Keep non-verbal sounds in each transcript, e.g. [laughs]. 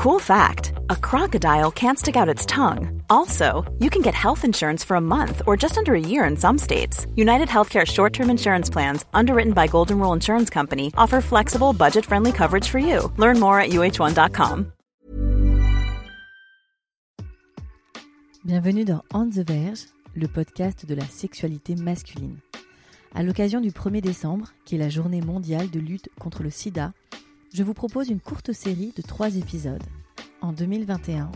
Cool fact a crocodile can't stick out its tongue. Also, you can get health insurance for a month or just under a year in some states. United Healthcare short term insurance plans, underwritten by Golden Rule Insurance Company, offer flexible, budget friendly coverage for you. Learn more at uh1.com. Bienvenue dans On the Verge, le podcast de la sexualité masculine. À l'occasion du 1er décembre, qui est la journée mondiale de lutte contre le sida, je vous propose une courte série de trois épisodes. En 2021,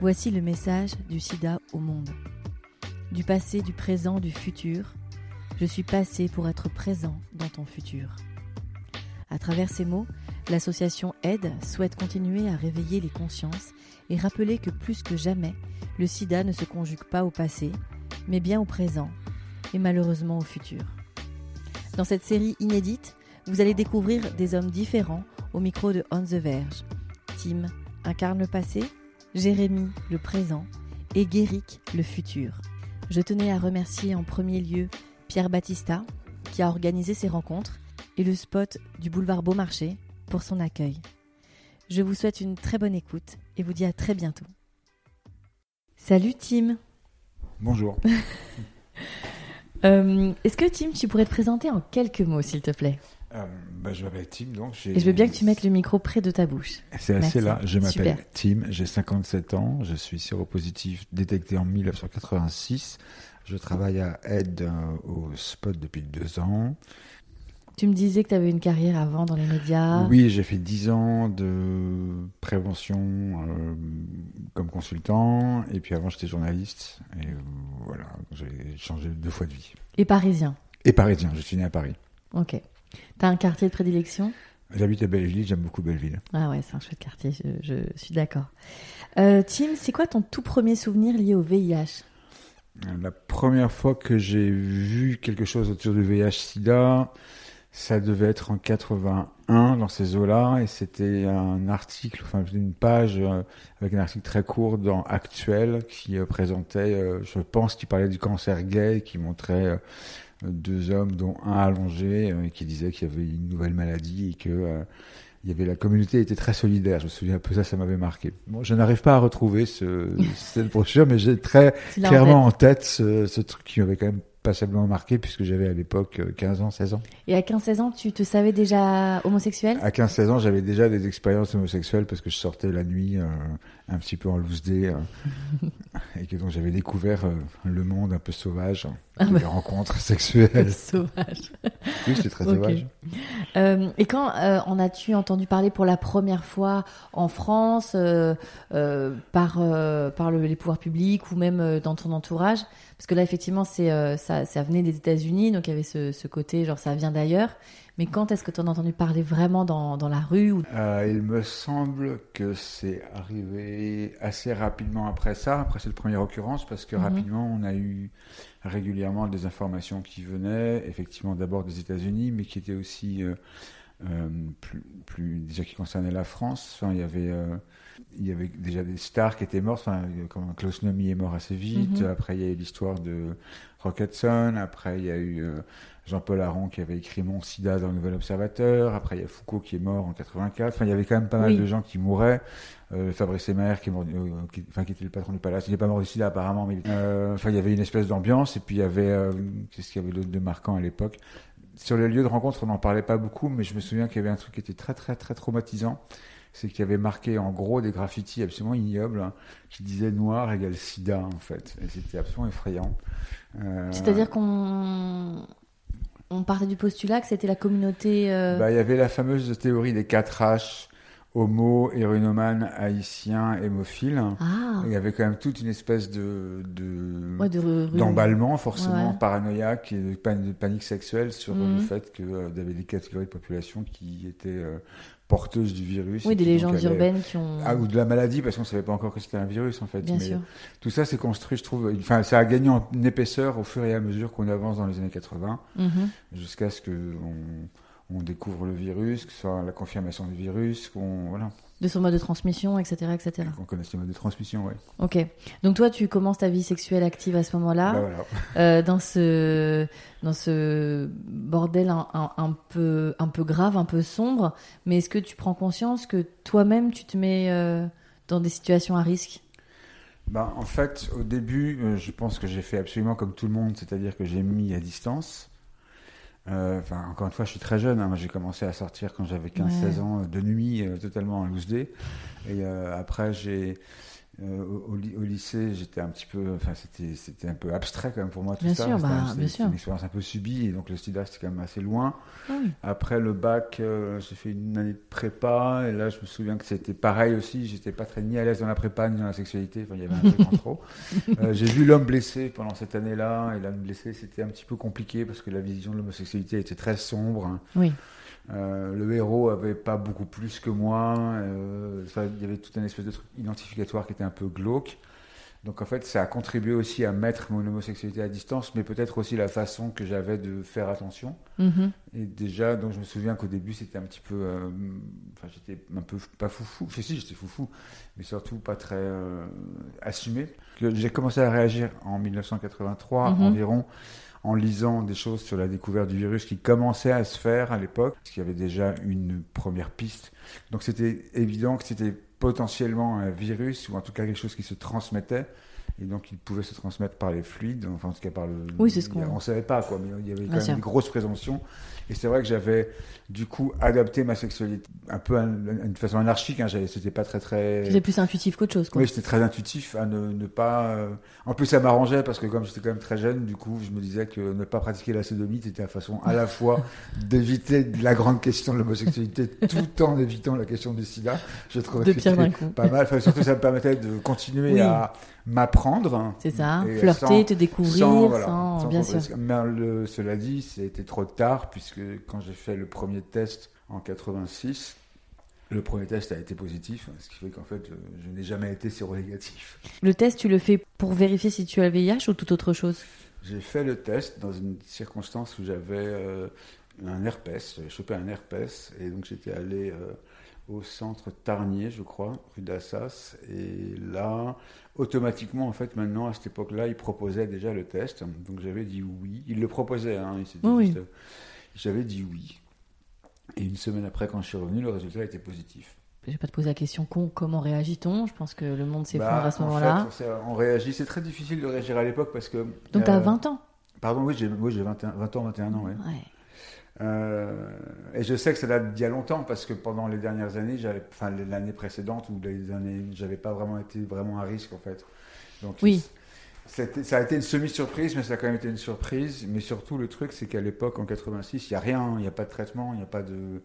voici le message du sida au monde. Du passé, du présent, du futur, je suis passé pour être présent dans ton futur. À travers ces mots, l'association Aide souhaite continuer à réveiller les consciences et rappeler que plus que jamais, le sida ne se conjugue pas au passé, mais bien au présent et malheureusement au futur. Dans cette série inédite, vous allez découvrir des hommes différents au micro de On the Verge. Tim incarne le passé, Jérémy le présent et Guéric le futur. Je tenais à remercier en premier lieu Pierre Battista qui a organisé ces rencontres et le spot du boulevard Beaumarchais pour son accueil. Je vous souhaite une très bonne écoute et vous dis à très bientôt. Salut Tim. Bonjour. [laughs] Euh, est-ce que Tim, tu pourrais te présenter en quelques mots, s'il te plaît? Euh, bah, je m'appelle Tim, donc Et je veux bien que tu mettes le micro près de ta bouche. C'est assez là. Je m'appelle Tim, j'ai 57 ans, je suis séropositif détecté en 1986. Je travaille à Aide euh, au Spot depuis deux ans. Tu me disais que tu avais une carrière avant dans les médias. Oui, j'ai fait 10 ans de prévention euh, comme consultant. Et puis avant, j'étais journaliste. Et euh, voilà, j'ai changé deux fois de vie. Et parisien Et parisien, je suis né à Paris. Ok. T'as un quartier de prédilection? J'habite à Belleville, j'aime beaucoup Belleville. Ah ouais, c'est un chouette quartier, je, suis d'accord. Euh, Tim, c'est quoi ton tout premier souvenir lié au VIH La première fois que j'ai vu quelque chose autour du VIH-Sida, ça devait être en 81 dans ces eaux-là, et c'était un article, enfin une page euh, avec un article très court dans Actuel qui euh, présentait, je pense, qui parlait du cancer gay, qui montrait deux hommes, dont un allongé, et qui disait qu'il y avait une nouvelle maladie et que il y avait la communauté était très solidaire. Je me souviens un peu ça, ça m'avait marqué. Bon, je n'arrive pas à retrouver ce, [laughs] cette brochure, mais j'ai très clairement en tête ce, ce truc qui m'avait quand même passablement marqué puisque j'avais à l'époque 15 euh, ans, 16 ans. Et à 15-16 ans, tu te savais déjà homosexuel? À 15-16 ans, j'avais déjà des expériences homosexuelles parce que je sortais la nuit euh, un petit peu en loose day euh, [laughs] et que donc j'avais découvert le monde un peu sauvage, ah bah. les rencontres sexuelles. [laughs] sauvage. Oui, c'était très sauvage. et quand en as-tu entendu parler pour la première fois en France par, par les pouvoirs publics ou même dans ton entourage? Parce que là, effectivement, c'est euh, ça, ça venait des États-Unis, donc il y avait ce, ce, côté, genre, ça vient d'ailleurs. Mais quand est-ce que tu en as entendu parler vraiment dans, dans la rue ou... euh, Il me semble que c'est arrivé assez rapidement après ça, après cette première occurrence, parce que mhm. rapidement, on a eu régulièrement des informations qui venaient, effectivement, d'abord des États-Unis, mais qui étaient aussi euh plus, plus, déjà qui concernaient la France. Enfin, il y avait euh, il y avait déjà des stars qui étaient mortes. Enfin, comme Klaus Nomi est mort assez vite. Mhm. Après, il y a eu l'histoire de Rocketson. Après, il y a eu euh, Jean-Paul Aron qui avait écrit Mon Sida dans le Nouvel Observateur. Après, il y a Foucault qui est mort en 84. Enfin, il y avait quand même pas mal de gens qui mouraient. Euh, Fabrice Emer qui est mort, euh, qui, enfin, qui était le patron du palace. Il n'est pas mort du sida apparemment, mais euh, enfin, il y avait une espèce d'ambiance. Et puis, il y avait, qu'est-ce qu'il y avait d'autre de marquant à l'époque? Sur les lieux de rencontre, on n'en parlait pas beaucoup, mais je me souviens qu'il y avait un truc qui était très, très, très traumatisant c'est qu'il y avait marqué en gros des graffitis absolument ignobles hein, qui disaient noir égale sida en fait. Et c'était absolument effrayant. Euh, C'est-à-dire qu'on on partait du postulat que c'était la communauté. Euh, bah, il y avait la fameuse théorie des 4 H homo, héroïnomane, haïtien, hémophile. Ah. Il y avait quand même toute une espèce de, d'emballement, forcément paranoïaque et de, panique sexuelle sur le mhm. fait qu'il euh, y avait des catégories de population qui étaient porteuses du virus. Oui, des légendes urbaines qui ont. Ah, ou de la maladie, parce qu'on ne savait pas encore que c'était un virus, en fait. Bien sûr. Tout ça, c'est construit, je trouve. Enfin, ça a gagné en épaisseur au fur et à mesure qu'on avance dans les années 80, mhm. jusqu'à ce qu'on on découvre le virus, que ce soit la confirmation du virus, qu'on. Voilà. De son mode de transmission, etc. etc. On connaît ce mode de transmission, oui. Ok. Donc toi, tu commences ta vie sexuelle active à ce moment-là, Bah, voilà. euh, dans ce dans ce bordel un, un- un peu un peu grave, un peu sombre. Mais est-ce que tu prends conscience que toi-même, tu te mets euh, dans des situations à risque? Bah, en fait, au début, euh, je pense que j'ai fait absolument comme tout le monde, c'est-à-dire que j'ai mis à distance. Euh, Enfin, encore une fois, je suis très jeune. hein. Moi, j'ai commencé à sortir quand j'avais 15-16 Ouais. ans, euh, de nuit, euh, totalement en loose day. Et euh, après, j'ai euh, au, au ly- au lycée, j'étais un petit peu, enfin, c'était un peu abstrait quand même pour moi tout Bien ça. sûr, C'était- bah, c'était- une expérience un peu subie, et donc le sida, c'était quand même assez loin. Ah oui. Après le bac, euh, j'ai fait une année de prépa, et là, je me souviens que c'était pareil aussi. J'étais pas très ni à l'aise dans la prépa ni dans la sexualité. Enfin, il y avait un truc en trop. [laughs] Euh, j'ai vu l'homme blessé pendant cette année-là, et l'homme blessé, c'était un petit peu compliqué parce que la vision de l'homosexualité était très sombre. hein. Oui. Euh, le héros avait pas beaucoup plus que moi. euh, ça- il y avait tout un espèce de truc identificatoire qui était un peu glauque. Donc en fait, ça a contribué aussi à mettre mon homosexualité à distance, mais peut-être aussi la façon que j'avais de faire attention. Mhm. Et déjà, donc je me souviens qu'au début, c'était un petit peu. euh, Enfin, j'étais un peu pas foufou. Enfin, si, j'étais foufou, mais surtout pas très assumé. J'ai commencé à réagir en 1983 Mhm. environ, en lisant des choses sur la découverte du virus qui commençait à se faire à l'époque, parce qu'il y avait déjà une première piste. Donc c'était évident que c'était potentiellement un virus, ou en tout cas quelque chose qui se transmettait. Et donc, il pouvait se transmettre par les fluides, enfin, en tout cas par le. Oui, c'est ce qu'on- On savait pas, quoi, mais il y avait quand même une grosse présomption. Et c'est vrai que j'avais, du coup, adapté ma sexualité un peu à une façon anarchique. Hein, c'était pas très, très. C'était plus intuitif qu'autre chose, quoi. Oui, j'étais très intuitif à ne, ne pas. euh, En plus, ça m'arrangeait parce que comme j'étais quand même très jeune, du coup, je me disais que ne pas pratiquer la sodomie, c'était la façon à la [laughs] fois d'éviter la grande question de l'homosexualité tout en évitant la question du sida. Je trouvais De que c'était pas mal. Enfin, surtout, ça me permettait de continuer Oui. à m'apprendre. C'est ça, flirter, sans- te découvrir, sans, voilà, sans- sans bien sûr. Mais le- cela dit, c'était trop tard puisque quand j'ai fait le premier test en 86, le premier test a été positif, ce qui fait qu'en fait, je, je n'ai jamais été séronégatif. Le test, tu le fais pour vérifier si tu as le VIH ou toute autre chose? J'ai fait le test dans une circonstance où j'avais euh, un herpès, j'avais chopé un herpès, et donc j'étais allé euh, au centre Tarnier, je crois, rue d'Assas, et là, automatiquement, en fait, maintenant, à cette époque-là, ils proposaient déjà le test, donc j'avais dit oui. Ils le proposaient, hein, ils s'étaient Oui, juste, euh, j'avais dit oui. Et une semaine après, quand je suis revenu, le résultat était positif. Je vais pas te poser la question con, comment réagit-on? Je pense que le monde s'effondre Bah, à ce en moment-là. on réagit, c'est très difficile de réagir à l'époque parce que... Donc tu as euh, 20 ans Pardon, oui, j'ai oui, j'ai 21 20 ans, 21 ans, oui. Ouais. Euh, et je sais que ça date d'il y a longtemps parce que pendant les dernières années, enfin l'année précédente ou les années, j'avais pas vraiment été vraiment à risque en fait. Donc Oui. Ça a été une semi-surprise, mais ça a quand même été une surprise. Mais surtout le truc, c'est qu'à l'époque en 86, il y a rien, il n'y a pas de traitement, il n'y a pas de,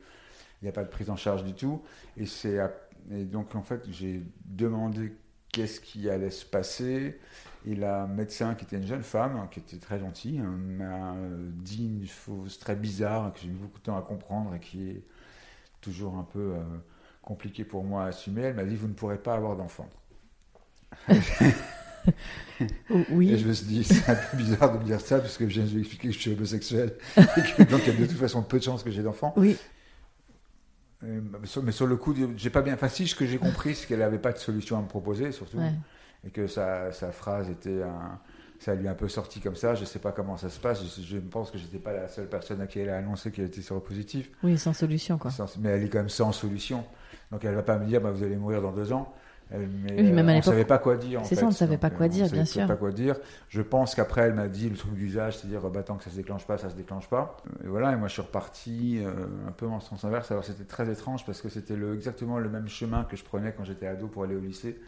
n'y prise en charge du tout. Et donc en fait j'ai demandé qu'est-ce qui allait se passer. Et la médecin, qui était une jeune femme, qui était très gentille, hein, m'a dit une chose très bizarre que j'ai mis beaucoup de temps à comprendre et qui est toujours un peu euh, compliqué pour moi à assumer. Elle m'a dit Vous ne pourrez pas avoir d'enfant. [laughs] [laughs] Oui. Et je me suis dit C'est un peu bizarre de me dire ça, parce que je viens de lui expliquer que je suis homosexuel [laughs] et que donc il y a de toute façon peu de chances que j'ai d'enfant. Oui. Mais sur, mais sur le coup, j'ai pas bien. Enfin, si, ce que j'ai compris, c'est qu'elle n'avait pas de solution à me proposer, surtout. Ouais. et que sa, sa phrase était un, ça lui a un peu sorti comme ça. Je sais pas comment ça se passe. Je, je pense que j'étais pas la seule personne à qui elle a annoncé qu'elle était séropositive. Oui, sans solution, quoi. Sans- mais elle est quand même sans solution. Donc elle va pas me dire bah, vous allez mourir dans deux ans. Elle, mais Oui, même à on l'époque, savait pas quoi dire. c'est ça, on ne savait pas Donc, quoi euh, dire, bien sûr. pas quoi dire. Je pense qu'après elle m'a dit le truc d'usage, c'est-à-dire bah, tant que ça se déclenche pas, ça se déclenche pas. Et voilà. Et moi je suis reparti euh, un peu en sens inverse. Alors c'était très étrange parce que c'était le, exactement le même chemin que je prenais quand j'étais ado pour aller au lycée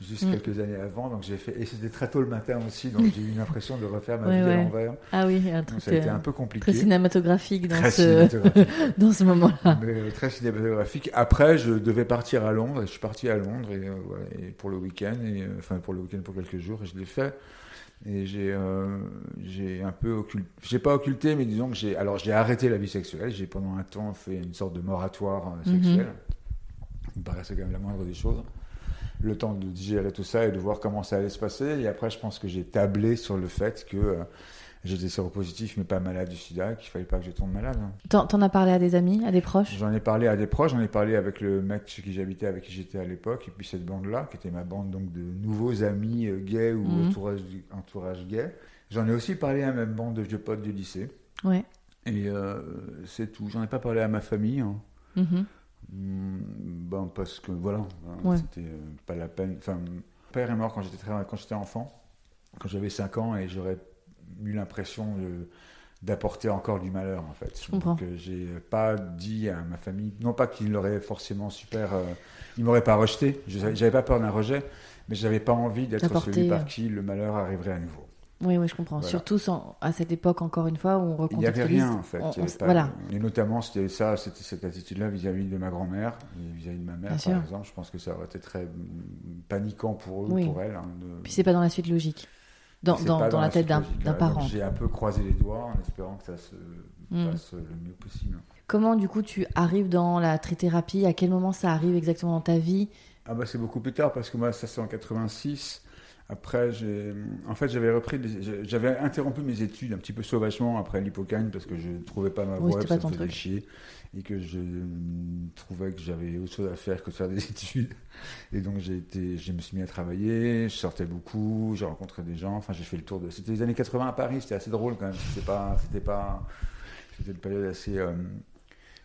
juste Mm. quelques années avant. Donc j'ai fait et c'était très tôt le matin aussi, donc j'ai eu l'impression de refaire ma [laughs] Ouais, vie ouais. à l'envers. Ah oui, un Donc ça a été euh, un peu très compliqué. cinématographique dans Très ce, cinématographique, [laughs] dans ce moment-là. mais euh, très cinématographique. Après, je devais partir à Londres. et Je suis parti à Londres et, euh, voilà, et pour le week-end, enfin pour le week-end pour quelques jours, et je l'ai fait. Et j'ai euh, j'ai un peu occulté, j'ai pas occulté, mais disons que j'ai alors j'ai arrêté la vie sexuelle. J'ai pendant un temps fait une sorte de moratoire euh, Mhm. sexuel. Il me paraissait quand même la moindre des choses. Le temps de digérer tout ça et de voir comment ça allait se passer. Et après, je pense que j'ai tablé sur le fait que euh, J'étais séropositif, mais pas malade du sida, qu'il fallait pas que je tombe malade. hein. T'en as parlé à des amis, à des proches? J'en ai parlé à des proches, j'en ai parlé avec le mec chez qui j'habitais, avec qui j'étais à l'époque, et puis cette bande-là, qui était ma bande donc de nouveaux amis euh, gays ou Mhm. entourage, entourage gay. J'en ai aussi parlé à ma bande de vieux potes du lycée. Ouais. Et euh, c'est tout. J'en ai pas parlé à ma famille. hein. Mhm. Hmm, Ben, parce que voilà, hein, Ouais. c'était euh, pas la peine. Enfin, mon père est mort quand j'étais très, quand j'étais enfant, quand j'avais 5 ans, et j'aurais eu l'impression d'apporter encore du malheur en fait. Je comprends. Donc euh, j'ai pas dit à ma famille, non pas qu'il l'aurait forcément super, euh, il m'aurait pas rejeté. Je- J'avais pas peur d'un rejet, mais j'avais pas envie d'être celui par qui le malheur arriverait à nouveau. Oui, oui, je comprends. Voilà. Surtout sans- à cette époque, encore une fois, où on Il n'y avait recontextualise. rien en fait. On- on pas- voilà. Et notamment, c'était ça, c'était cette attitude-là vis-à-vis de ma grand-mère, vis-à-vis de ma mère Bien par sûr. exemple. Je pense que ça aurait été très mm, paniquant pour eux, Oui. pour elle. hein, de- Puis c'est pas dans la suite logique. Dans, la tête d'un parent. J'ai un peu croisé les doigts en espérant que ça se Mm. passe le mieux possible. Comment, du coup, tu arrives dans la trithérapie? À quel moment ça arrive exactement dans ta vie? Ah bah c'est beaucoup plus tard parce que moi ça c'est en 86. Après en fait j'avais repris, des- j'avais interrompu mes études un petit peu sauvagement après l'hypocagne parce que je trouvais pas ma Oui, voie, ça pas ton me faisait chier et que je trouvais que j'avais autre chose à faire que de faire des [laughs] études. Et donc j'ai été, je me suis mis à travailler, je sortais beaucoup, j'ai rencontré des gens, enfin j'ai fait le tour de. C'était les années 80 à Paris, c'était assez drôle quand même. C'était pas, c'était pas, c'était une période assez euh,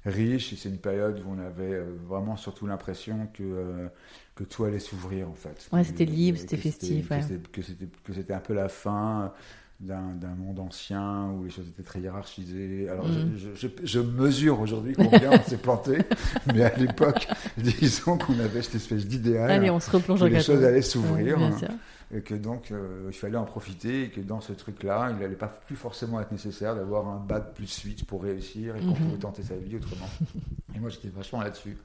riche et c'est une période où on avait euh, vraiment surtout l'impression que euh, que tout allait s'ouvrir en fait. Ouais, c'était libre, c'était festif, ouais. c'était- Que c'était que c'était un peu la fin d'un monde ancien où les choses étaient très hiérarchisées. Alors Mhm. je, je, je- je mesure aujourd'hui combien on s'est planté, [laughs] mais à l'époque, disons qu'on avait cette espèce d'idéal Allez, on se replonge que les 80. choses allaient s'ouvrir et que donc euh, il fallait en profiter et que dans ce truc-là, il n'allait pas plus forcément être nécessaire d'avoir un bac plus 8 pour réussir et qu'on Mhm. pouvait tenter sa vie autrement. et moi, j'étais vachement là-dessus.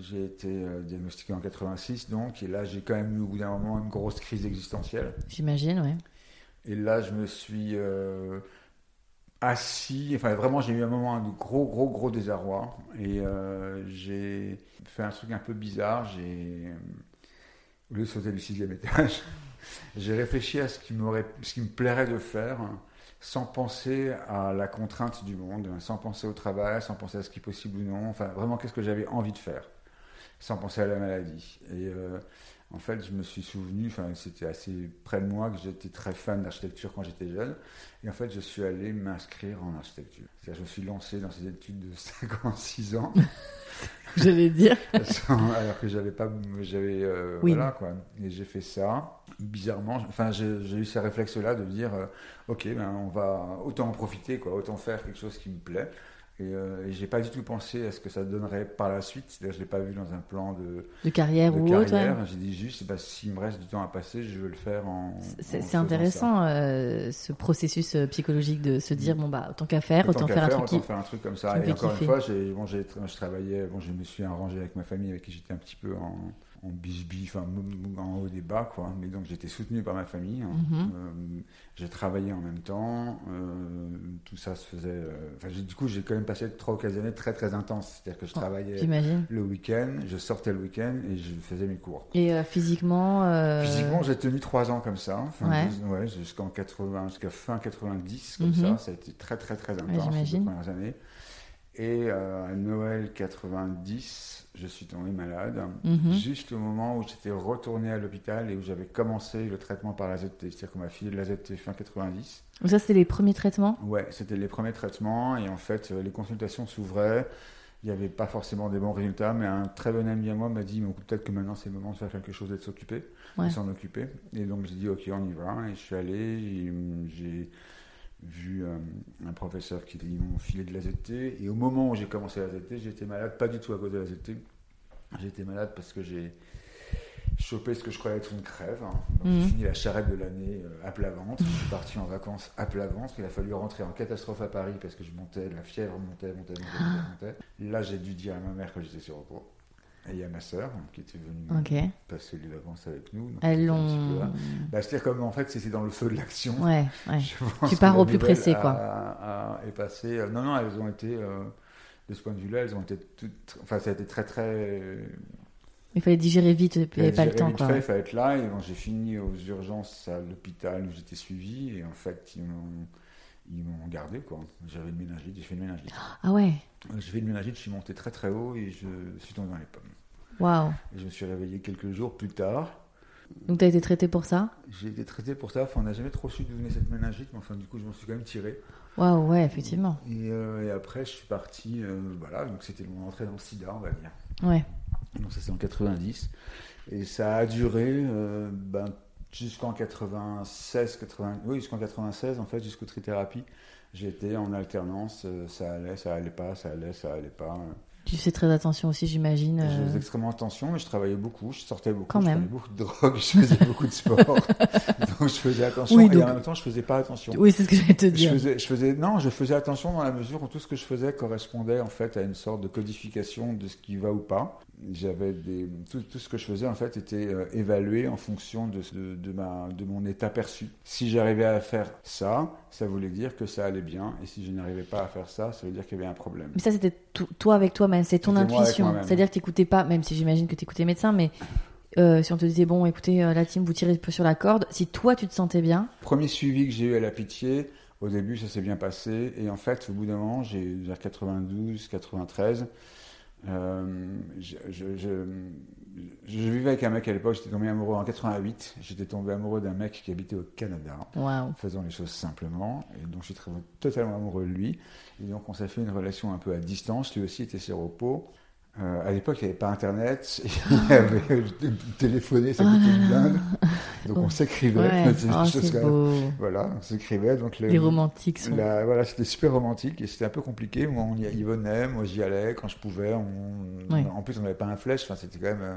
J'ai été euh, diagnostiqué en 86, donc, et là, j'ai quand même eu au bout d'un moment une grosse crise existentielle. J'imagine, ouais. Et là, je me suis euh, assis. Enfin, vraiment, j'ai eu un moment de gros, gros, gros désarroi. Et euh, j'ai fait un truc un peu bizarre. J'ai, au lieu de sauter du sixième étage, [laughs] j'ai réfléchi à ce qui, ce qui me plairait de faire sans penser à la contrainte du monde, sans penser au travail, sans penser à ce qui est possible ou non. Enfin, vraiment, qu'est-ce que j'avais envie de faire sans penser à la maladie. Et euh, en fait, je me suis souvenu, enfin, c'était assez près de moi que j'étais très fan d'architecture quand j'étais jeune. Et en fait, je suis allé m'inscrire en architecture. C'est-à-dire, je me suis lancé dans ces études de [laughs] 56 ans, [laughs] J'allais dire. [laughs] sans- alors que j'avais pas, j'avais, euh, Oui. voilà quoi. Et j'ai fait ça. Bizarrement, enfin, j'ai j'ai eu ces réflexes-là de dire, euh, ok, ben, on va autant en profiter, quoi, autant faire quelque chose qui me plaît. Et, euh, et j'ai pas du tout pensé à ce que ça donnerait par la suite. C'est-à-dire, je l'ai pas vu dans un plan de, De carrière de ou autre. carrière. J'ai dit juste, bah, s'il me reste du temps à passer, je veux le faire en. C'est c'est intéressant euh, ce processus euh, psychologique de se dire bon bah autant qu'à faire, autant, faire un truc autant qui. faire un truc comme ça. Et encore kiffer. une fois, j'ai, bon, j'ai, je travaillais, bon, je me suis arrangé avec ma famille, avec qui j'étais un petit peu en, en bisbille, enfin, en haut des bas, quoi. Mais donc, j'étais soutenu par ma famille. hein. Mhm. Euh, j'ai travaillé en même temps. euh, tout ça se faisait. euh, Enfin, du coup, j'ai quand même passé trois ou quatre années très, très intenses. C'est-à-dire que je Oh, travaillais le week-end, je sortais le week-end et je faisais mes cours. Et physiquement. Physiquement, j'ai tenu trois ans comme ça. Enfin, Ouais. dix- ouais, jusqu'en 80, jusqu'à fin 90, comme Mhm. ça. Ça a été très, très, très intense deux premières années. Et euh, à Noël 90, je suis tombé malade. Mhm. Juste au moment où j'étais retourné à l'hôpital et où j'avais commencé le traitement par la ZT. C'est-à-dire qu'on m'a filé de la ZT fin 90. Donc ça c'était les premiers traitements? Ouais, c'était les premiers traitements. Et en fait, euh, les consultations s'ouvraient. Il n'y avait pas forcément des bons résultats, mais un très bon ami à moi m'a dit, peut-être que maintenant c'est le moment de faire quelque chose et de s'occuper Ouais. de s'en occuper. Et donc j'ai dit ok on y va. Et je suis allé, j'ai vu euh, un professeur qui ils m'ont filé de la ZT. Et au moment où j'ai commencé la ZT, j'étais malade, pas du tout à cause de la ZT. J'étais malade parce que j'ai chopé ce que je croyais être une crève. Donc Mhm. j'ai fini la charrette de l'année euh, à plat ventre. Je suis parti en vacances à plat ventre. Il a fallu rentrer en catastrophe à Paris parce que je montais, la fièvre montait, montait, montait, montait. montait. Là j'ai dû dire à ma mère que j'étais sur repos. Et à ma sœur qui était venue passer les vacances avec nous. Elles l'ont. là. Bah, C'est-à-dire comme en fait c'était dans le feu de l'action. Ouais, ouais. [laughs] Tu pars au plus pressé, a- quoi. a- est euh, Non, non, elles ont été, euh, de ce point de vue-là, elles ont été toutes. Enfin, ça a été très, très. Il fallait digérer vite, il n'y avait pas le temps quoi. fait, Il fallait être là. Et bon, j'ai fini aux urgences à l'hôpital où j'étais suivi. Et en fait, ils m'ont, ils m'ont gardé, quoi. J'avais une méningite, j'ai fait une méningite. Ah ouais J'ai fait une méningite, je suis monté très très haut et je suis tombé dans les pommes. Waouh je me suis réveillé quelques jours plus tard. Donc, tu as été traité pour ça? J'ai été traité pour ça. Enfin, on n'a jamais trop su d'où venait cette méningite, mais enfin, du coup, je m'en suis quand même tiré. Waouh, ouais, effectivement. Et, euh, et après, je suis parti. euh, voilà, donc c'était mon entrée dans le sida, on va dire. Ouais. Donc ça c'est en 90. Et ça a duré euh, ben, jusqu'en 96, 80, oui, jusqu'en 96 en fait, jusqu'aux trithérapie. J'étais en alternance, ça allait, ça allait pas, ça allait, ça allait pas. Tu fais très attention aussi, j'imagine. Je euh, faisais extrêmement attention, mais je travaillais beaucoup, je sortais beaucoup, Quand je même. prenais beaucoup de drogue, [laughs] je faisais beaucoup de sport. [laughs] donc je faisais attention, Oui, et en même temps je faisais pas attention. Oui, c'est ce que j'allais te Je dire. faisais, je faisais, non, je faisais attention dans la mesure où tout ce que je faisais correspondait en fait à une sorte de codification de ce qui va ou pas. J'avais des, tout, tout ce que je faisais en fait était euh, évalué en fonction de, de, de ma, de mon état perçu. Si j'arrivais à faire ça, ça voulait dire que ça allait bien, et si je n'arrivais pas à faire ça, ça veut dire qu'il y avait un problème. Mais ça, c'était to- toi avec toi-même, c'est ton intuition. C'est-à-dire que tu n'écoutais pas, même si j'imagine que tu écoutais médecin, mais euh, si on te disait, bon, écoutez, euh, la team, vous tirez un peu sur la corde, si toi, tu te sentais bien, Premier suivi que j'ai eu à la pitié, au début ça s'est bien passé, et en fait au bout d'un moment, j'ai vers 92, 93, euh, je, je, je, je vivais avec un mec à l'époque, j'étais tombé amoureux en 88, j'étais tombé amoureux d'un mec qui habitait au Canada, waouh. faisant les choses simplement, et donc je suis très- totalement amoureux de lui, et donc on s'est fait une relation un peu à distance, lui aussi était séropos. Euh, à l'époque, il n'y avait pas Internet, [laughs] il y avait téléphoné, ça coûtait une blinde. Donc on s'écrivait. Ouais, [laughs] oh. Voilà, on s'écrivait. Donc le- Les romantiques sont. la- voilà, c'était super romantique et c'était un peu compliqué. Moi, on y, y venait, moi j'y allais quand je pouvais. On. En plus, on n'avait pas un flèche. Enfin, c'était quand même euh,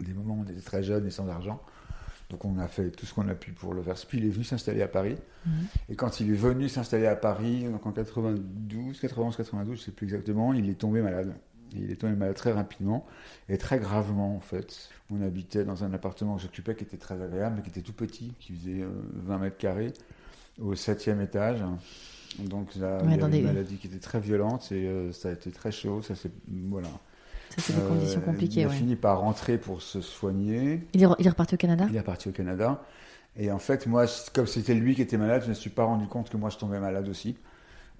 des moments où on était très jeunes et sans argent. Donc on a fait tout ce qu'on a pu pour le faire. Puis il est venu s'installer à Paris. Mhm. Et quand il est venu s'installer à Paris, donc en 92, 91, 92, je sais plus exactement, il est tombé malade. Et il est tombé malade très rapidement et très gravement en fait. On habitait dans un appartement que j'occupais qui était très agréable, mais qui était tout petit, qui faisait euh, 20 mètres carrés, au septième étage. Donc là, Ouais, il y avait une des- maladie qui était très violente et euh, ça a été très chaud. Ça c'est voilà. Ça, c'est des Euh, conditions compliquées, Il a ouais. fini par rentrer pour se soigner. Il est, il est reparti au Canada? Il est parti au Canada. Et en fait, moi, comme c'était lui qui était malade, je ne me suis pas rendu compte que moi, je tombais malade aussi.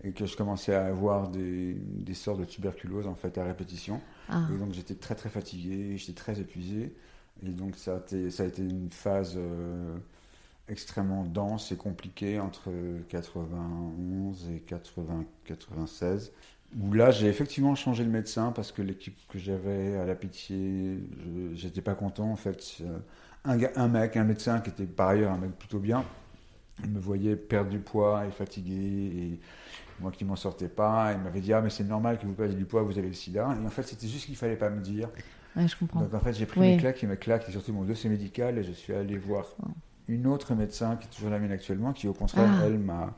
Et que je commençais à avoir des, des sortes de tuberculose, en fait, à répétition. Ah, Et donc, j'étais très, très fatigué, j'étais très épuisé. Et donc, ça a été, ça a été une phase euh, extrêmement dense et compliquée entre 91 et 80, 96. Où là, j'ai effectivement changé de médecin parce que l'équipe que j'avais à la pitié, j'étais pas content. En fait, Euh, un mec, un médecin qui était par ailleurs un mec plutôt bien, me voyait perdre du poids et fatigué. Moi qui m'en sortais pas, il m'avait dit Ah, mais c'est normal que vous perdiez du poids, vous avez le sida. Et en fait, c'était juste qu'il fallait pas me dire. ouais, je comprends. Donc en fait, j'ai pris Oui. mes claques et mes claques, et surtout mon dossier médical, et je suis allé voir une autre médecin qui est toujours la mienne actuellement, qui au contraire, Ah. elle m'a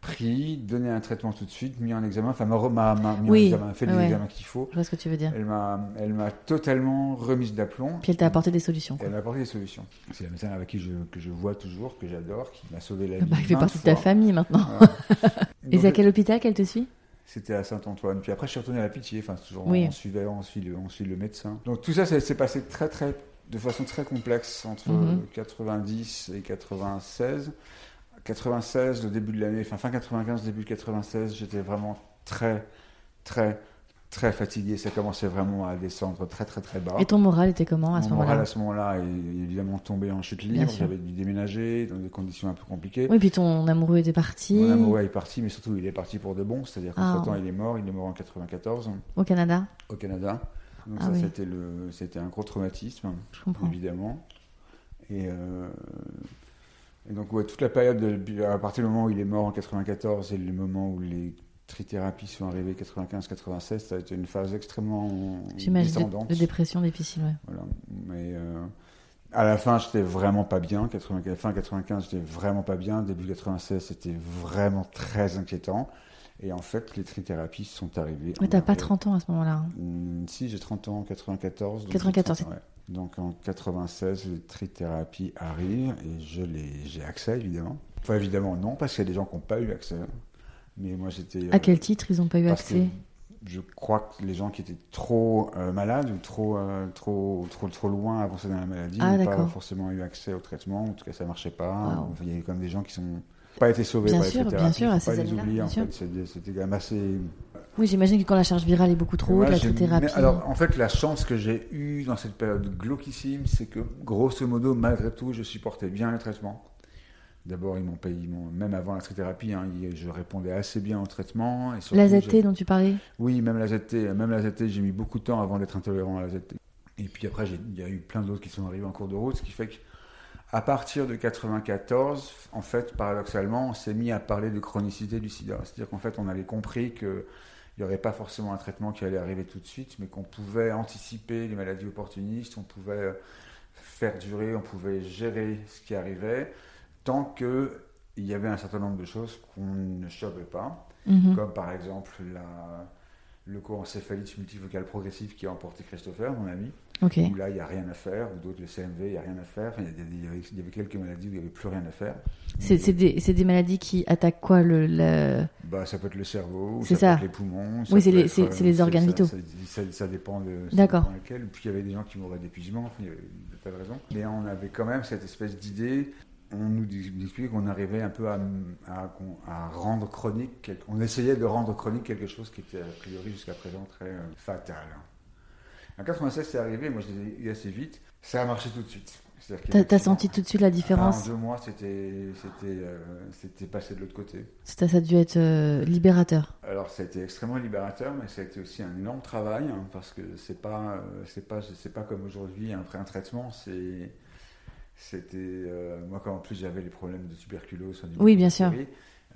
pris, donné un traitement tout de suite, mis en examen, enfin m'a re- m'a m'a mis Oui, en examen, fait les ouais. examens qu'il faut. Je vois ce que tu veux dire. Elle m'a, elle m'a totalement remise d'aplomb. Puis elle t'a apporté des solutions. Quoi. Elle m'a apporté des solutions. C'est la médecin avec qui je, que je vois toujours, que j'adore, qui m'a sauvé la vie. Bah, il fait partie de ta famille maintenant. Voilà. [laughs] Et Donc, c'est à quel hôpital qu'elle te suit? C'était à Saint-Antoine. Puis après, je suis retourné à la pitié. Enfin, toujours, Oui. on, suivait, on, suit le, on suit le médecin. Donc tout ça, ça s'est passé très, très, de façon très complexe entre Mhm. 90 et 96. 96, le début de l'année, enfin fin 95, début 96, j'étais vraiment très, très, très fatigué. Ça commençait vraiment à descendre très, très, très bas. Et ton moral était comment à ce Mon moral moment-là à ce moment-là est évidemment tombé en chute libre. J'avais dû déménager dans des conditions un peu compliquées. Oui, puis ton amoureux était parti Mon amoureux est parti, mais surtout il est parti pour de bon. C'est-à-dire Ah. qu'entre temps il est mort. Il est mort en 94 au Canada. au Canada. Donc Ah ça oui. c'était le, c'était un gros traumatisme Je évidemment. Et, euh, et donc ouais, toute la période de- à partir du moment où il est mort en 94 et le moment où les trithérapies sont arrivées 95-96, ça a été une phase extrêmement J'imagine descendante. de, de dépression difficile, ouais. Voilà. Mais euh, à la fin, j'étais vraiment pas bien. 80, fin 95, j'étais vraiment pas bien. Début 96, c'était vraiment très inquiétant. Et en fait, les trithérapies sont arrivées. Mais t'as pas avril. 30 ans à ce moment-là. hein. Hmm, si, j'ai 30 ans en 94. donc 94, j'ai 30 ans, ouais. Donc en 96, les trithérapies arrivent et je les, j'ai accès évidemment. Enfin évidemment non, parce qu'il y a des gens qui n'ont pas eu accès. Mais moi j'étais. À euh, quel titre ils n'ont pas eu accès? je crois que les gens qui étaient trop euh, malades ou trop, euh, trop, trop, trop loin avancés dans la maladie Ah, n'ont pas forcément eu accès au traitement. En tout cas, ça marchait pas. Wow. Il y avait quand même des gens qui sont pas été sauvés Bien par sûr, les bien sûr, à ces années-là, C'était quand même assez. Oui, j'imagine que quand la charge virale est beaucoup trop haute, la trithérapie. alors, en fait, la chance que j'ai eue dans cette période glauquissime, c'est que, grosso modo, malgré tout, je supportais bien le traitement. D'abord, ils m'ont payé, ils même avant la trithérapie, hein, je répondais assez bien au traitement. Et surtout, la ZT dont tu parlais Oui, même la ZT, même la ZT, j'ai mis beaucoup de temps avant d'être intolérant à la ZT. Et puis après, il y a eu plein d'autres qui sont arrivés en cours de route, ce qui fait que à partir de 94, en fait, paradoxalement, on s'est mis à parler de chronicité du sida. C'est-à-dire qu'en fait, on avait compris qu'il n'y aurait pas forcément un traitement qui allait arriver tout de suite, mais qu'on pouvait anticiper les maladies opportunistes, on pouvait euh, faire durer, on pouvait gérer ce qui arrivait, tant qu'il y avait un certain nombre de choses qu'on ne chopait pas Mhm. comme par exemple la leucoencéphalite multivocale progressive qui a emporté Christopher, mon ami, Ok. où là il n'y a rien à faire, ou d'autres le CMV, il n'y a rien à faire, il y, avait, il y avait quelques maladies où il n'y avait plus rien à faire. C'est des, maladies qui attaquent quoi le, le- Bah, ça peut être le cerveau, ça, ça. peut être les poumons. ça Oui, c'est les- organes vitaux. Ça, dépend de D'accord. lesquels. Puis il y avait des gens qui mouraient d'épuisement, il y avait tas de raisons. Mais on avait quand même cette espèce d'idée. On nous expliquait qu'on arrivait un peu à, à- à rendre chronique, on essayait de rendre chronique quelque chose qui était a priori jusqu'à présent très euh, fatal. En 96, c'est arrivé, moi je l'ai dit assez vite, ça a marché tout de suite. T'as senti tout de suite la différence En deux mois, c'était euh, c'était passé de l'autre côté. ça, ça a dû être euh, libérateur. Alors, ça a été extrêmement libérateur, mais ça a été aussi un énorme travail, hein, parce que c'est pas, euh, c'est pas, comme aujourd'hui, après un traitement, c'est, c'était, moi, quand en plus j'avais les problèmes de tuberculose, au niveau Oui, de bien sûr.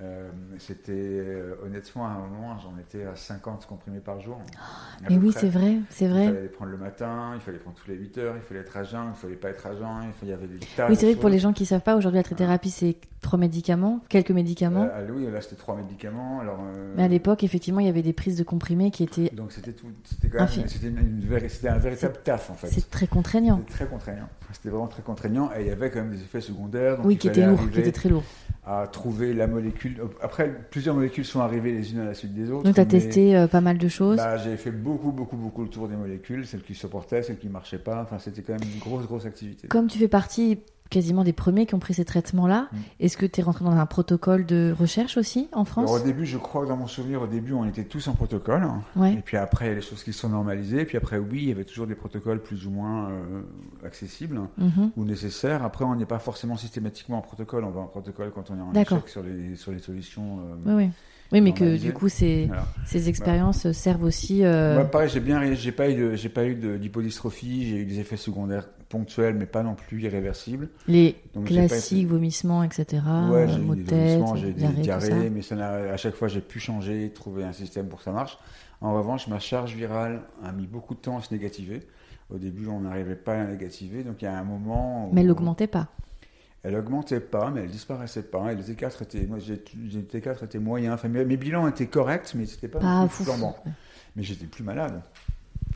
Euh, c'était, euh, honnêtement, à un moment, j'en étais à 50 comprimés par jour. à Mais oui, c'est vrai, c'est Il vrai. fallait les prendre le matin, il fallait les prendre tous les 8 heures, il fallait être à jeun, il fallait pas être à jeun, il fallait- il y avait des tas Oui, c'est vrai que pour les gens qui savent pas, aujourd'hui la trithérapie c'est trois médicaments, quelques médicaments. Euh, ah oui, là c'était trois médicaments. Alors, Mais à l'époque, effectivement, il y avait des prises de comprimés qui étaient. Donc c'était tout, c'était quand même, Infini. c'était une, une véri- c'était un véritable taf en fait. C'est très contraignant. C'était très contraignant. C'était vraiment très contraignant et il y avait quand même des effets secondaires. Donc Oui, il qui fallait étaient lourds, qui étaient très lourds. à trouver la molécule. Après, plusieurs molécules sont arrivées les unes à la suite des autres. Donc tu as testé euh, pas mal de choses. Bah, j'ai fait beaucoup, beaucoup, beaucoup le tour des molécules, celles qui supportaient, celles qui marchaient pas. Enfin, c'était quand même une grosse, grosse activité. Comme tu fais partie quasiment des premiers qui ont pris ces traitements-là, Mm. est-ce que tu es rentré dans un protocole de recherche aussi en France Alors, au début, je crois que dans mon souvenir, au début, on était tous en protocole. Ouais. Et puis après, il y a les choses qui se sont normalisées. Puis après, oui, il y avait toujours des protocoles plus ou moins euh, accessibles Mhm. ou nécessaires. Après, on n'est pas forcément systématiquement en protocole. On va en protocole quand on est en échec sur les, sur les solutions. euh, Oui, oui. Oui, mais que du coup, ces, voilà. ces expériences servent aussi. euh, Moi, pareil, j'ai bien, j'ai pas eu j'ai pas eu d'hypodystrophie. J'ai eu des effets secondaires ponctuels, mais pas non plus irréversibles. les Donc, j'ai pas classiques, vomissements, etc. ouais, j'ai eu de des vomissements, j'ai des diarrhées, mais ça à chaque fois, j'ai pu changer, trouver un système pour que ça marche. En revanche, ma charge virale a mis beaucoup de temps à se négativer. Au début, on n'arrivait pas à la négativer, donc il y a un moment où Mais elle n'augmentait pas. elle augmentait pas, mais elle disparaissait pas. Et les écarts étaient, moi, les écarts étaient moyens. Enfin, mes, bilans étaient corrects, mais c'était pas, Pas flambant. Mais j'étais plus malade.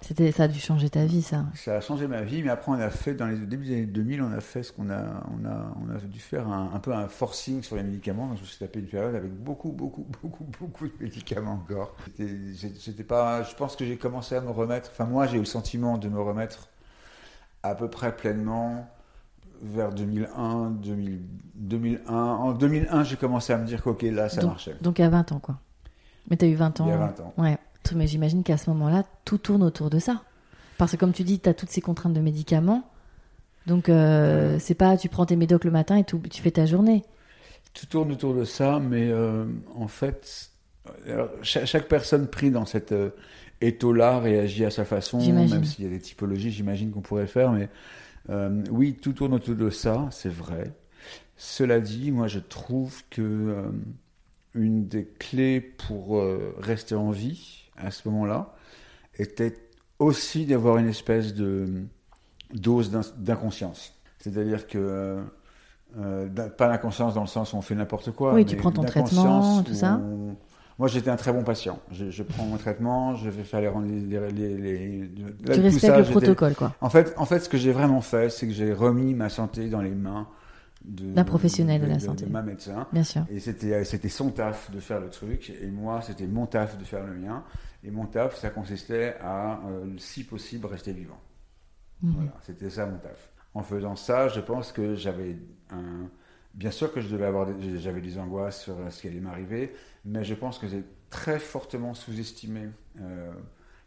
C'était, ça a dû changer ta vie, ça. Ça a changé ma vie, mais après on a fait dans les débuts des années 2000, on a fait ce qu'on a, on a, on a dû faire un, un peu un forcing sur les médicaments. Donc je me suis tapé une période avec beaucoup, beaucoup, [laughs] beaucoup, beaucoup de médicaments encore. C'était, pas, je pense que j'ai commencé à me remettre. Enfin moi j'ai eu le sentiment de me remettre à peu près pleinement vers 2001, 2000, 2001. En 2001 j'ai commencé à me dire qu'ok là ça donc, marchait. donc à 20 ans, quoi. Mais t'as eu 20 ans. Il y a 20 ans. Ouais. Mais j'imagine qu'à ce moment-là, tout tourne autour de ça. Parce que comme tu dis, tu as toutes ces contraintes de médicaments. Donc, euh, c'est pas tu prends tes médocs le matin et tout, tu fais ta journée. Tout tourne autour de ça, mais euh, en fait, alors, chaque, personne prise dans cet euh, étau-là réagit à sa façon, même s'il y a des typologies, j'imagine qu'on pourrait faire, mais euh, oui, tout tourne autour de ça, c'est vrai. Cela dit, moi je trouve que euh, une des clés pour rester en vie à ce moment-là était aussi d'avoir une espèce de dose d'in- d'inconscience. C'est-à-dire que euh, euh, pas l'inconscience dans le sens où on fait n'importe quoi. Oui, tu prends ton traitement, tout ça. on- Moi, j'étais un très bon patient. Je, je prends mon traitement, je vais faire les rendez- les, les, les- là, tu respectes ça, le protocole, quoi. En fait, en fait, ce que j'ai vraiment fait, c'est que j'ai remis ma santé dans les mains D'un professionnel de la santé. de ma médecin. Bien sûr. Et c'était, c'était son taf de faire le truc, et moi, c'était mon taf de faire le mien. Et mon taf, ça consistait à, euh, si possible, rester vivant. Mhm. Voilà, c'était ça mon taf. En faisant ça, je pense que j'avais un Bien sûr que je devais avoir, j'avais des angoisses sur ce qui allait m'arriver, mais je pense que j'ai très fortement sous-estimé euh,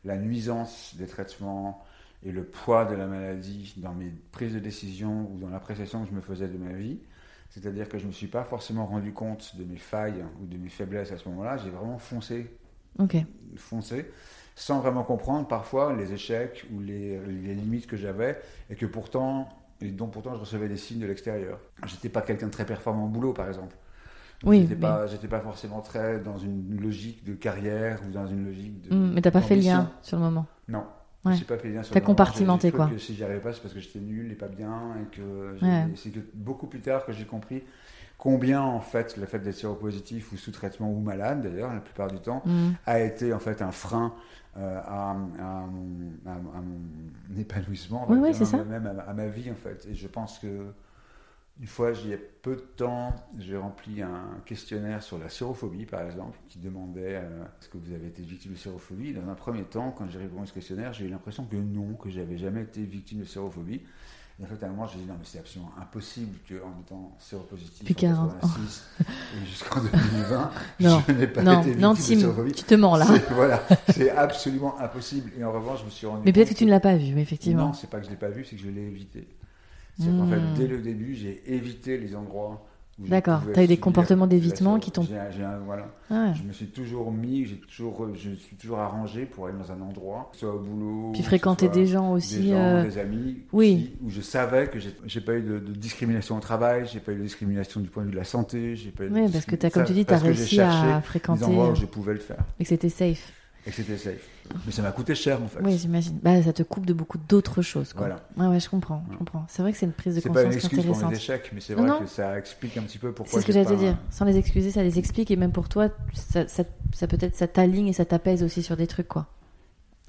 la nuisance des traitements et le poids de la maladie dans mes prises de décision ou dans l'appréciation que je me faisais de ma vie. C'est-à-dire que je ne me suis pas forcément rendu compte de mes failles ou de mes faiblesses à ce moment-là. J'ai vraiment foncé, foncé, sans vraiment comprendre parfois les échecs ou les, les limites que j'avais, et que pourtant, et dont pourtant je recevais des signes de l'extérieur. J'étais pas quelqu'un de très performant au boulot, par exemple. Oui, j'étais pas, j'étais pas forcément très dans une logique de carrière ou dans une logique de. Mmh, mais t'as pas fait le lien sur le moment. Non. Ouais. J'ai pas fait le lien sur T'as compartimenté, quoi. Que si j'y arrivais pas, c'est parce que j'étais nul et pas bien et que Ouais. c'est que beaucoup plus tard que j'ai compris combien en fait le fait d'être séropositif ou sous traitement ou malade d'ailleurs la plupart du temps Mmh. a été en fait un frein euh, à, à mon, à- à mon épanouissement, Oui, oui, dire, ça. même à, ma- à ma vie en fait. Et je pense que une fois, j'y ai peu de temps, j'ai rempli un questionnaire sur la sérophobie, par exemple, qui demandait euh, est-ce que vous avez été victime de sérophobie? Dans un premier temps, quand j'ai répondu à ce questionnaire, j'ai eu l'impression que non, que j'avais jamais été victime de sérophobie. Et en fait, à un moment, j'ai dit non, mais c'est absolument impossible qu'en étant séropositif Plus en 40 ans. 86 et jusqu'en 2020, [laughs] Non, je n'ai pas non, été victime non, de Tim, sérophobie. tu te mens là. C'est- Voilà, c'est absolument impossible. Et en revanche, je me suis rendu Mais peut-être que tu ne l'as pas vu, effectivement. Non, c'est pas que je l'ai pas vu, c'est que je l'ai évité. C'est qu'en fait, Hmm. dès le début, j'ai évité les endroits D'accord, pouvais t'as eu des comportements d'évitement qui t'ont- Voilà. Ouais. Je me suis toujours mis, j'ai toujours, je suis toujours arrangé pour aller dans un endroit, que ce soit au boulot. Puis fréquenter des gens aussi. Des gens, euh, des amis, oui. aussi, où je savais que j'ai pas eu de, de discrimination au travail, j'ai pas eu de discrimination du point de vue de la santé, j'ai pas eu de Oui, parce que t'as, comme tu dis, tu as réussi à fréquenter des endroits euh, où je pouvais le faire et que c'était safe. Et que c'était safe. Mais ça m'a coûté cher en fait. Oui, j'imagine. Bah, ça te coupe de beaucoup d'autres choses. Quoi. Voilà. Ouais, ouais, je comprends. Je comprends. C'est vrai que c'est une prise de C'est pas une conscience excuse pour intéressante. mes échecs, mais c'est vrai non. que ça explique un petit peu pourquoi. C'est ce que j'allais te dire. Sans les excuser, ça les explique et même pour toi, ça, ça, ça peut-être ça t'aligne et ça t'apaise aussi sur des trucs quoi.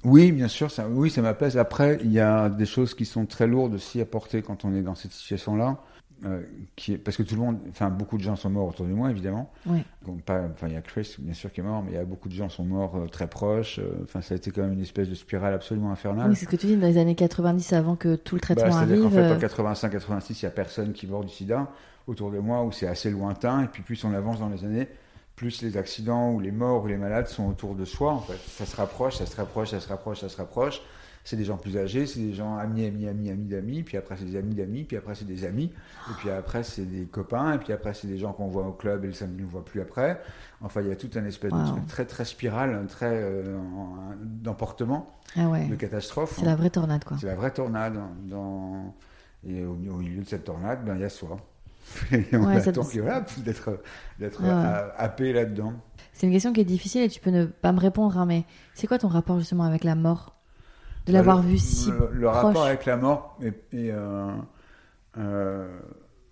Oui, bien sûr, ça, oui, ça m'apaise. Après, il y a des choses qui sont très lourdes aussi à porter quand on est dans cette situation-là. Euh, qui est, parce que tout le monde, enfin beaucoup de gens sont morts autour de moi évidemment. Ouais. Donc, pas, enfin il y a Chris bien sûr qui est mort, mais il y a beaucoup de gens qui sont morts euh, très proches. euh, Enfin ça a été quand même une espèce de spirale absolument infernale. Oui, c'est ce que tu dis dans les années 90 avant que tout le Bah, traitement C'est-à-dire arrive. qu'en fait, en 85-86, il n'y a personne qui meurt du sida autour de moi, où c'est assez lointain. Et puis, plus on avance dans les années, plus les accidents ou les morts ou les malades sont autour de soi. En fait, ça se rapproche, ça se rapproche, ça se rapproche, ça se rapproche. C'est des gens plus âgés, c'est des gens amis, amis, amis, amis d'amis. Puis après, c'est des amis d'amis. Puis après, c'est des amis. Et puis après, c'est des copains. Et puis après, c'est des gens qu'on voit au club et le samedi, on ne voit plus après. Enfin, il y a tout un espèce Wow. de truc très, très spirale, très euh, en- d'emportement, Ah ouais. de catastrophe. C'est la vraie tornade quoi. C'est la vraie tornade. Dans... Et au, au milieu de cette tornade, ben, il y a soi. [laughs] Et on Ouais, attend voilà, [laughs] d'être d'être ouais. ha- happé là-dedans. C'est une question qui est difficile et tu peux ne pas me répondre, hein, mais c'est quoi ton rapport justement avec la mort? De l'avoir vu si Le, le proche. rapport avec la mort euh, euh,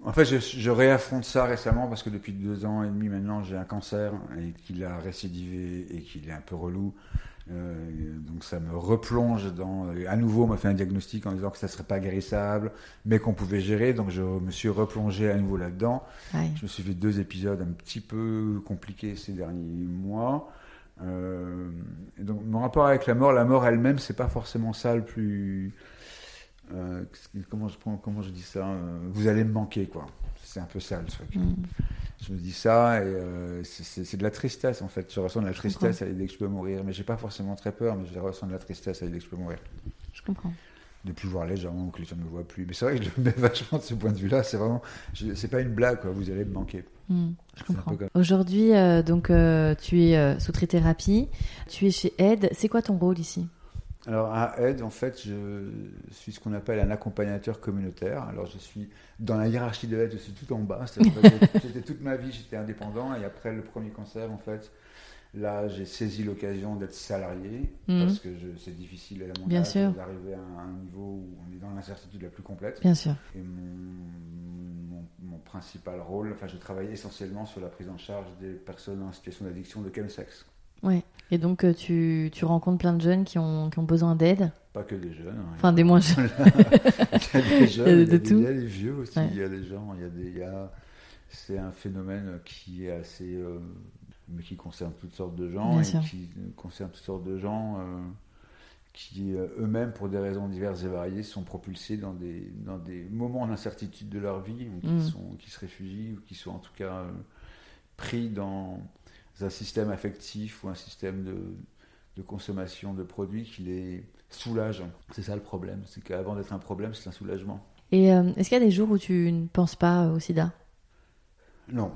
en fait, je, je réaffronte ça récemment parce que depuis deux ans et demi maintenant, j'ai un cancer et qu'il a récidivé et qu'il est un peu relou. Euh, donc ça me replonge dans. À nouveau, on m'a fait un diagnostic en disant que ça serait pas guérissable, mais qu'on pouvait gérer. Donc je me suis replongé à nouveau là-dedans. Je me suis fait deux épisodes un petit peu compliqués ces derniers mois. Euh, et donc mon rapport avec la mort, la mort elle-même, c'est pas forcément ça le plus. euh, comment je prends, comment je dis ça euh, Vous allez me manquer, quoi. C'est un peu ça le truc. Mm. Je me dis ça et euh, c'est- de la tristesse en fait. Je ressens de la Je tristesse à l'idée que je peux mourir, mais j'ai pas forcément très peur, mais je ressens de la tristesse à l'idée que je peux mourir. Je comprends. De plus voir les gens ou que les gens ne me voient plus. Mais c'est vrai que je le mets [laughs] vachement de ce point de vue-là. C'est vraiment, c'est pas une blague, quoi. Vous allez me manquer. Mm, je comprends. comme- Aujourd'hui, euh, donc euh, tu es euh, sous trithérapie, tu es chez Aide. C'est quoi ton rôle ici? Alors à Aide, en fait, je suis ce qu'on appelle un accompagnateur communautaire. Alors je suis dans la hiérarchie de Aide, je suis tout en bas. C'est-à-dire que [laughs] J'étais toute ma vie, j'étais indépendant, et après le premier cancer, en fait, là, j'ai saisi l'occasion d'être salarié Mhm. parce que c'est difficile à mon Bien âge sûr. d'arriver à un niveau où on est dans l'incertitude la plus complète. Bien sûr. Et mon, mon- mon principal rôle, enfin, je travaille essentiellement sur la prise en charge des personnes en situation d'addiction de quel sexe. Ouais. Et donc euh, tu, tu rencontres plein de jeunes qui ont, qui ont besoin d'aide, Pas que des jeunes. hein. enfin des moins jeunes. [laughs] il y a des jeunes, Il y a de des, il y a des vieux aussi, Ouais. il y a des gens, il y a des. il y a- C'est un phénomène qui est assez. euh, mais qui concerne toutes sortes de gens Bien et sûr. qui concerne toutes sortes de gens. euh, qui euh, eux-mêmes, pour des raisons diverses et variées, sont propulsés dans des, dans des moments d'incertitude de leur vie, qui, Mm. sont, qui se réfugient, ou qui sont en tout cas euh, pris dans un système affectif ou un système de, de consommation de produits qui les soulage. C'est ça le problème, c'est qu'avant d'être un problème, c'est un soulagement. Et euh, est-ce qu'il y a des jours où tu ne penses pas au sida? Non.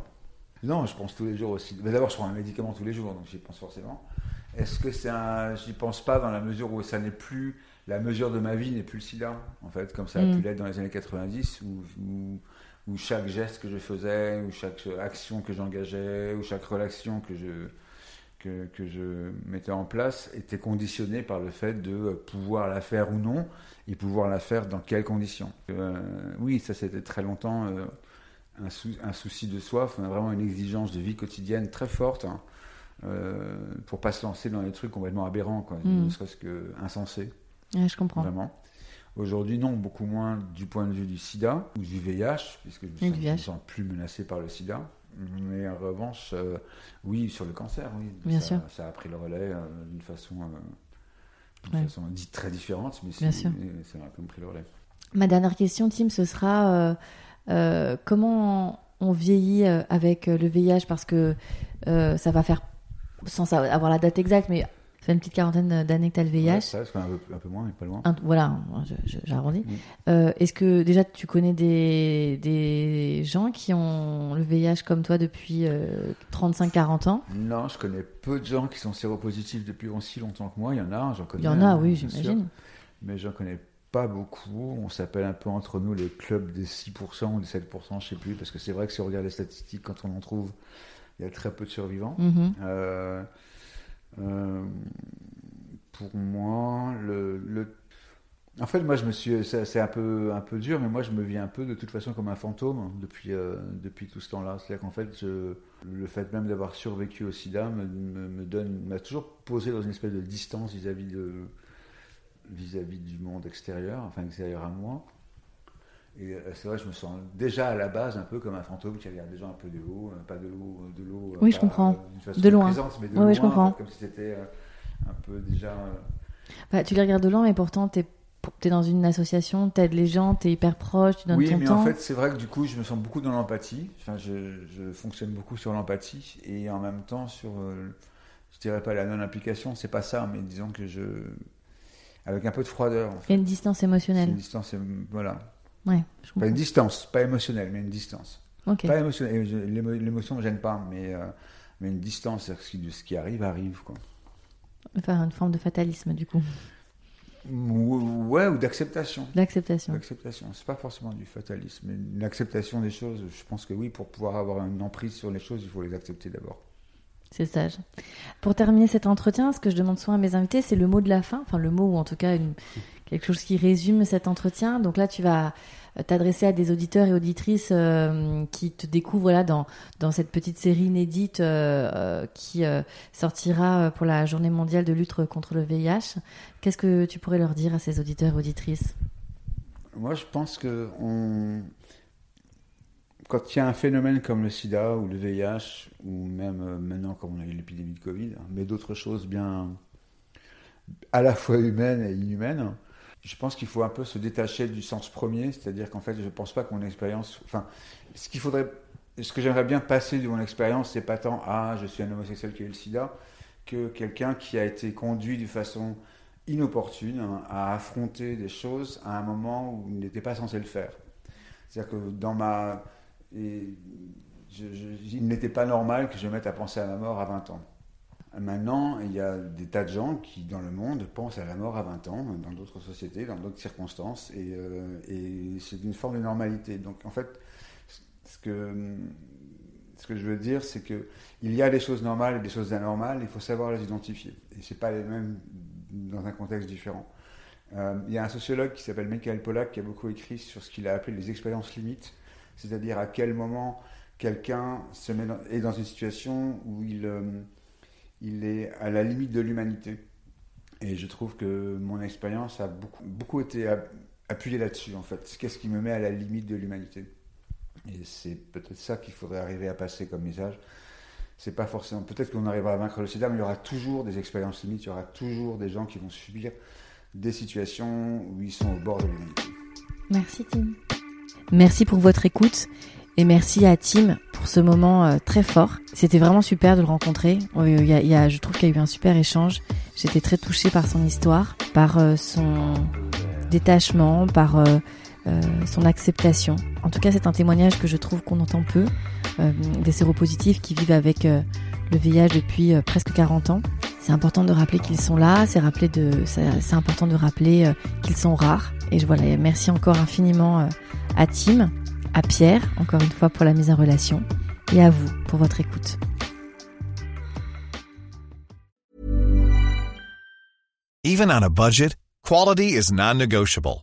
Non, je pense tous les jours aussi. Mais d'abord, je prends un médicament tous les jours, donc j'y pense forcément. Est-ce que c'est un. J'y pense pas dans la mesure où ça n'est plus. La mesure de ma vie n'est plus le sida, en fait, comme ça a Mm. pu l'être dans les années 90, où, où, où chaque geste que je faisais, ou chaque action que j'engageais, ou chaque relation que je, que, que je mettais en place était conditionnée par le fait de pouvoir la faire ou non, et pouvoir la faire dans quelles conditions. Euh, oui, ça c'était très longtemps. euh, un, sou- un souci de soif, on a vraiment une exigence de vie quotidienne très forte hein, euh, pour pas se lancer dans des trucs complètement aberrants, quoi, ne serait-ce que insensés, Ouais, Je comprends. vraiment. Aujourd'hui, non, beaucoup moins du point de vue du sida ou du VIH, puisque je me sens, du je me VIH. sens plus menacé par le sida. Mais en revanche, euh, oui, sur le cancer, oui. Bien ça, sûr. ça a pris le relais euh, d'une façon, euh, Ouais. façon dite très différente, mais c'est- ça a quand même pris le relais. Ma dernière question, Tim, ce sera euh, euh, comment on vieillit euh, avec euh, le VIH parce que euh, ça va faire, sans sa- avoir la date exacte, mais ça fait une petite quarantaine d'années que tu as le VIH. Ouais, ça, c'est un peu, un peu moins, mais pas loin. Un- voilà, j'arrondis. Mm. Euh, Est-ce que déjà tu connais des, des gens qui ont le VIH comme toi depuis 35-40 ans? Non, je connais peu de gens qui sont séropositifs depuis aussi longtemps que moi. Il y en a, j'en connais. Il y en a, hein, oui, j'imagine. Mais j'en connais pas beaucoup. On s'appelle un peu entre nous les clubs des 6% ou des 7%, je sais plus, parce que c'est vrai que si on regarde les statistiques, quand on en trouve, il y a très peu de survivants. Mhm. Euh, euh, pour moi, le, le- en fait, moi, je me suis, c'est un peu, un peu dur, mais moi, je me vis un peu de toute façon comme un fantôme depuis, euh, depuis tout ce temps-là. C'est-à-dire qu'en fait, je- le fait même d'avoir survécu au SIDA me, me- me donne, m'a toujours posé dans une espèce de distance vis-à-vis de, vis-à-vis du monde extérieur, enfin extérieur à moi. Et euh, c'est vrai, je me sens déjà à la base un peu comme un fantôme qui regarde des gens un peu de haut, euh, pas de l'eau, de l'eau. euh, Oui, je comprends. euh, façon De loin. présente, mais de Ouais, ouais, je loin, comprends. Comme si c'était euh, un peu déjà. euh, Bah, tu les regardes de loin, mais pourtant tu es, dans une association, tu aides les gens, tu es hyper proche, tu donnes Oui, ton mais temps. en fait, c'est vrai que du coup, je me sens beaucoup dans l'empathie. Enfin, je, je fonctionne beaucoup sur l'empathie et en même temps sur, euh, je dirais pas la non-implication, c'est pas ça, mais disons que je, avec un peu de froideur. En Il y fait. a une distance émotionnelle. une distance, euh, voilà. Ouais, je Pas une distance, pas émotionnelle, mais une distance. Pas émotionnelle. L'émo- L'émotion me gêne pas, mais, euh, mais une distance, c'est-à-dire que ce qui- ce qui arrive, arrive. Quoi. Enfin, une forme de fatalisme, du coup, Ou- Ouais, ou d'acceptation. d'acceptation. L'acceptation, c'est pas forcément du fatalisme, mais une acceptation des choses. Je pense que oui, pour pouvoir avoir une emprise sur les choses, il faut les accepter d'abord. C'est sage. Pour terminer cet entretien, ce que je demande souvent à mes invités, c'est le mot de la fin, enfin le mot ou en tout cas quelque chose qui résume cet entretien. Donc là, tu vas t'adresser à des auditeurs et auditrices euh, qui te découvrent là dans, dans cette petite série inédite euh, euh, qui euh, sortira pour la journée mondiale de lutte contre le VIH. Qu'est-ce que tu pourrais leur dire à ces auditeurs et auditrices? Moi, je pense que on... quand il y a un phénomène comme le sida ou le VIH, ou même euh, maintenant comme on a eu l'épidémie de Covid, hein, mais d'autres choses bien à la fois humaines et inhumaines, je pense qu'il faut un peu se détacher du sens premier, c'est-à-dire qu'en fait, je ne pense pas que mon expérience... Enfin, ce qu'il faudrait... Ce que j'aimerais bien passer de mon expérience, c'est pas tant « Ah, je suis un homosexuel qui a eu le sida », que quelqu'un qui a été conduit de façon inopportune hein, à affronter des choses à un moment où il n'était pas censé le faire. C'est-à-dire que dans ma... et il n'était pas normal que je me mette à penser à ma mort à 20 ans. Maintenant, il y a des tas de gens qui, dans le monde, pensent à la mort à 20 ans, dans d'autres sociétés, dans d'autres circonstances, et, euh, c'est une forme de normalité. Donc, en fait, ce que, ce je veux dire, c'est que il y a des choses normales et des choses anormales, il faut savoir les identifier. Et c'est pas les mêmes dans un contexte différent. Euh, il y a un sociologue qui s'appelle Michael Pollack qui a beaucoup écrit sur ce qu'il a appelé les expériences limites, c'est-à-dire à quel moment quelqu'un se met est dans une situation où il, euh, il est à la limite de l'humanité. Et je trouve que mon expérience a beaucoup, beaucoup été app- appuyée là-dessus, en fait. Qu'est-ce qui me met à la limite de l'humanité? Et c'est peut-être ça qu'il faudrait arriver à passer comme message. C'est pas forcément. Peut-être qu'on arrivera à vaincre le sida, mais il y aura toujours des expériences limites, il y aura toujours des gens qui vont subir des situations où ils sont au bord de l'humanité. Merci Tim. Merci pour votre écoute et merci à Tim pour ce moment euh, très fort. C'était vraiment super de le rencontrer. A, il y a, je trouve qu'il y a eu un super échange. J'étais très touchée par son histoire, par euh, son détachement, par euh, euh, son acceptation. En tout cas, c'est un témoignage que je trouve qu'on entend peu euh, des séropositifs qui vivent avec euh, le VIH depuis presque 40 ans. C'est important de rappeler qu'ils sont là, c'est rappeler de, c'est important de rappeler qu'ils sont rares. Et je voilà, merci encore infiniment à Tim, à Pierre, encore une fois pour la mise en relation, et à vous pour votre écoute. Even on a budget, quality is non-negotiable.